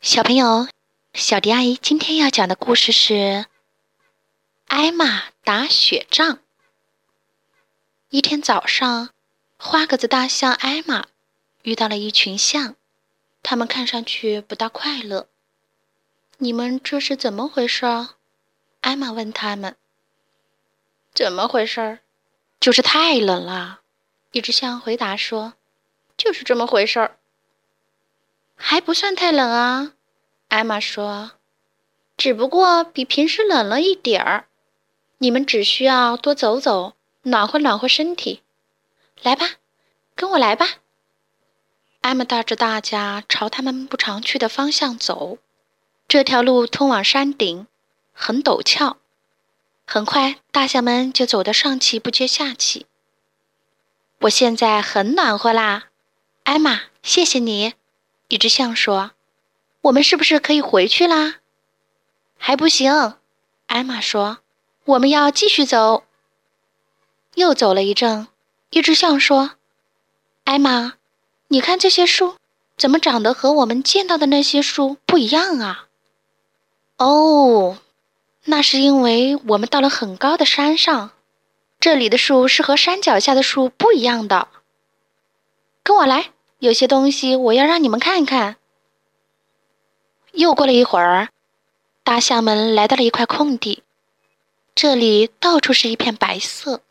小朋友，小迪阿姨今天要讲的故事是《艾玛打雪仗》。一天早上，花格子大象艾玛遇到了一群象，他们看上去不大快乐。你们这是怎么回事？艾玛问他们。怎么回事？就是太冷了。一只象回答说：“就是这么回事儿。”还不算太冷啊，艾玛说，只不过比平时冷了一点儿。你们只需要多走走，暖和暖和身体。来吧，跟我来吧。艾玛带着大家朝他们不常去的方向走。这条路通往山顶，很陡峭。很快，大象们就走得上气不接下气。我现在很暖和啦，艾玛，谢谢你。一只象说：“我们是不是可以回去啦？”还不行，艾玛说：“我们要继续走。”又走了一阵，一只象说：“艾玛，你看这些树怎么长得和我们见到的那些树不一样啊？”哦，那是因为我们到了很高的山上，这里的树是和山脚下的树不一样的。跟我来。有些东西我要让你们看看。又过了一会儿，大象们来到了一块空地，这里到处是一片白色，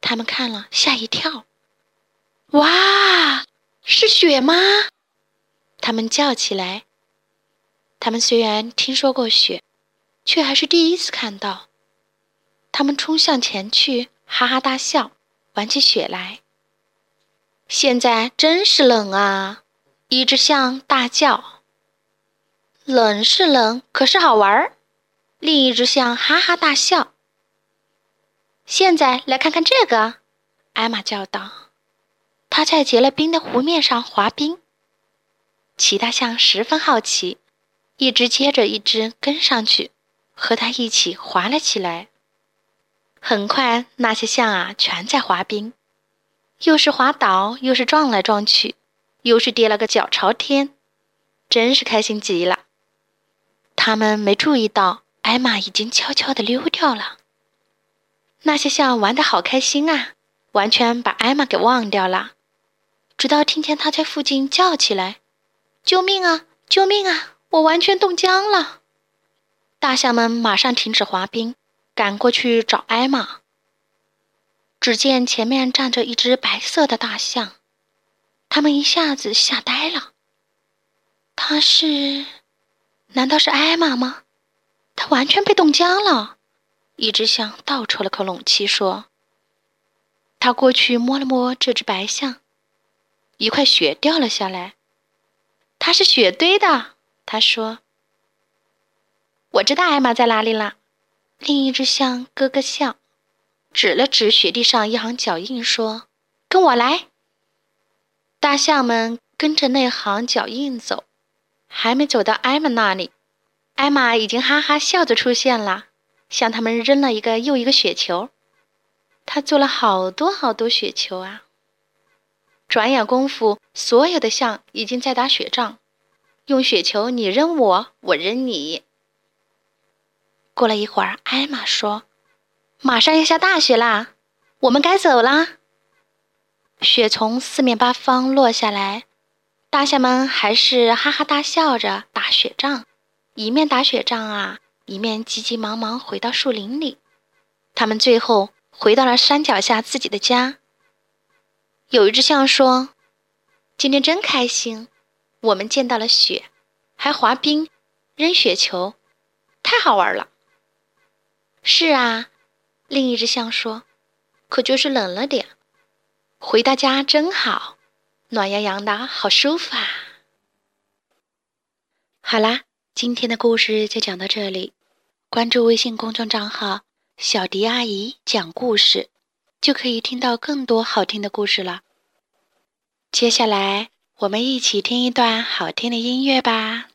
他们看了吓一跳。哇，是雪吗？他们叫起来。他们虽然听说过雪，却还是第一次看到。他们冲向前去，哈哈大笑，玩起雪来。现在真是冷啊！一只象大叫：“冷是冷，可是好玩儿。”另一只象哈哈大笑。现在来看看这个，艾玛叫道：“他在结了冰的湖面上滑冰。”其他象十分好奇，一只接着一只跟上去，和他一起滑了起来。很快，那些象啊，全在滑冰。又是滑倒，又是撞来撞去，又是跌了个脚朝天，真是开心极了。他们没注意到艾玛已经悄悄地溜掉了。那些象玩得好开心啊，完全把艾玛给忘掉了。直到听见她在附近叫起来：“救命啊！救命啊！我完全冻僵了！”大象们马上停止滑冰，赶过去找艾玛。只见前面站着一只白色的大象，他们一下子吓呆了。他是？难道是艾玛吗？他完全被冻僵了。一只象倒抽了口冷气，说：“他过去摸了摸这只白象，一块雪掉了下来。它是雪堆的。”他说：“我知道艾玛在哪里了。”另一只象咯咯笑。指了指雪地上一行脚印，说：“跟我来。”大象们跟着那行脚印走，还没走到艾玛那里，艾玛已经哈哈笑着出现了，向他们扔了一个又一个雪球。他做了好多好多雪球啊！转眼功夫，所有的象已经在打雪仗，用雪球你扔我，我扔你。过了一会儿，艾玛说。马上要下大雪啦，我们该走啦。雪从四面八方落下来，大象们还是哈哈大笑着打雪仗，一面打雪仗啊，一面急急忙忙回到树林里。他们最后回到了山脚下自己的家。有一只象说：“今天真开心，我们见到了雪，还滑冰、扔雪球，太好玩了。”是啊。另一只象说：“可就是冷了点，回到家真好，暖洋洋的，好舒服啊！”好啦，今天的故事就讲到这里。关注微信公众账号“小迪阿姨讲故事”，就可以听到更多好听的故事了。接下来，我们一起听一段好听的音乐吧。